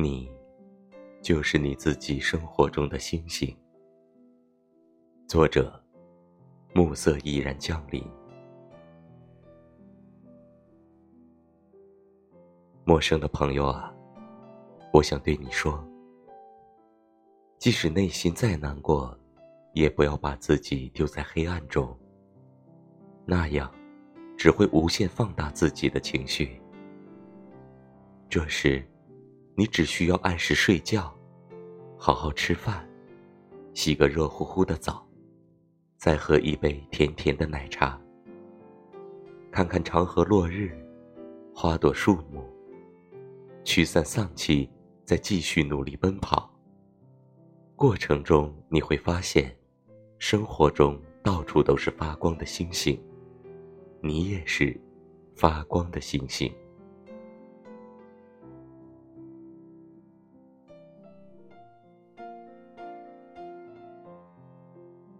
你，就是你自己生活中的星星。作者：暮色已然降临。陌生的朋友啊，我想对你说，即使内心再难过，也不要把自己丢在黑暗中。那样，只会无限放大自己的情绪。这时。你只需要按时睡觉，好好吃饭，洗个热乎乎的澡，再喝一杯甜甜的奶茶。看看长河落日，花朵树木，驱散丧气，再继续努力奔跑。过程中你会发现，生活中到处都是发光的星星，你也是发光的星星。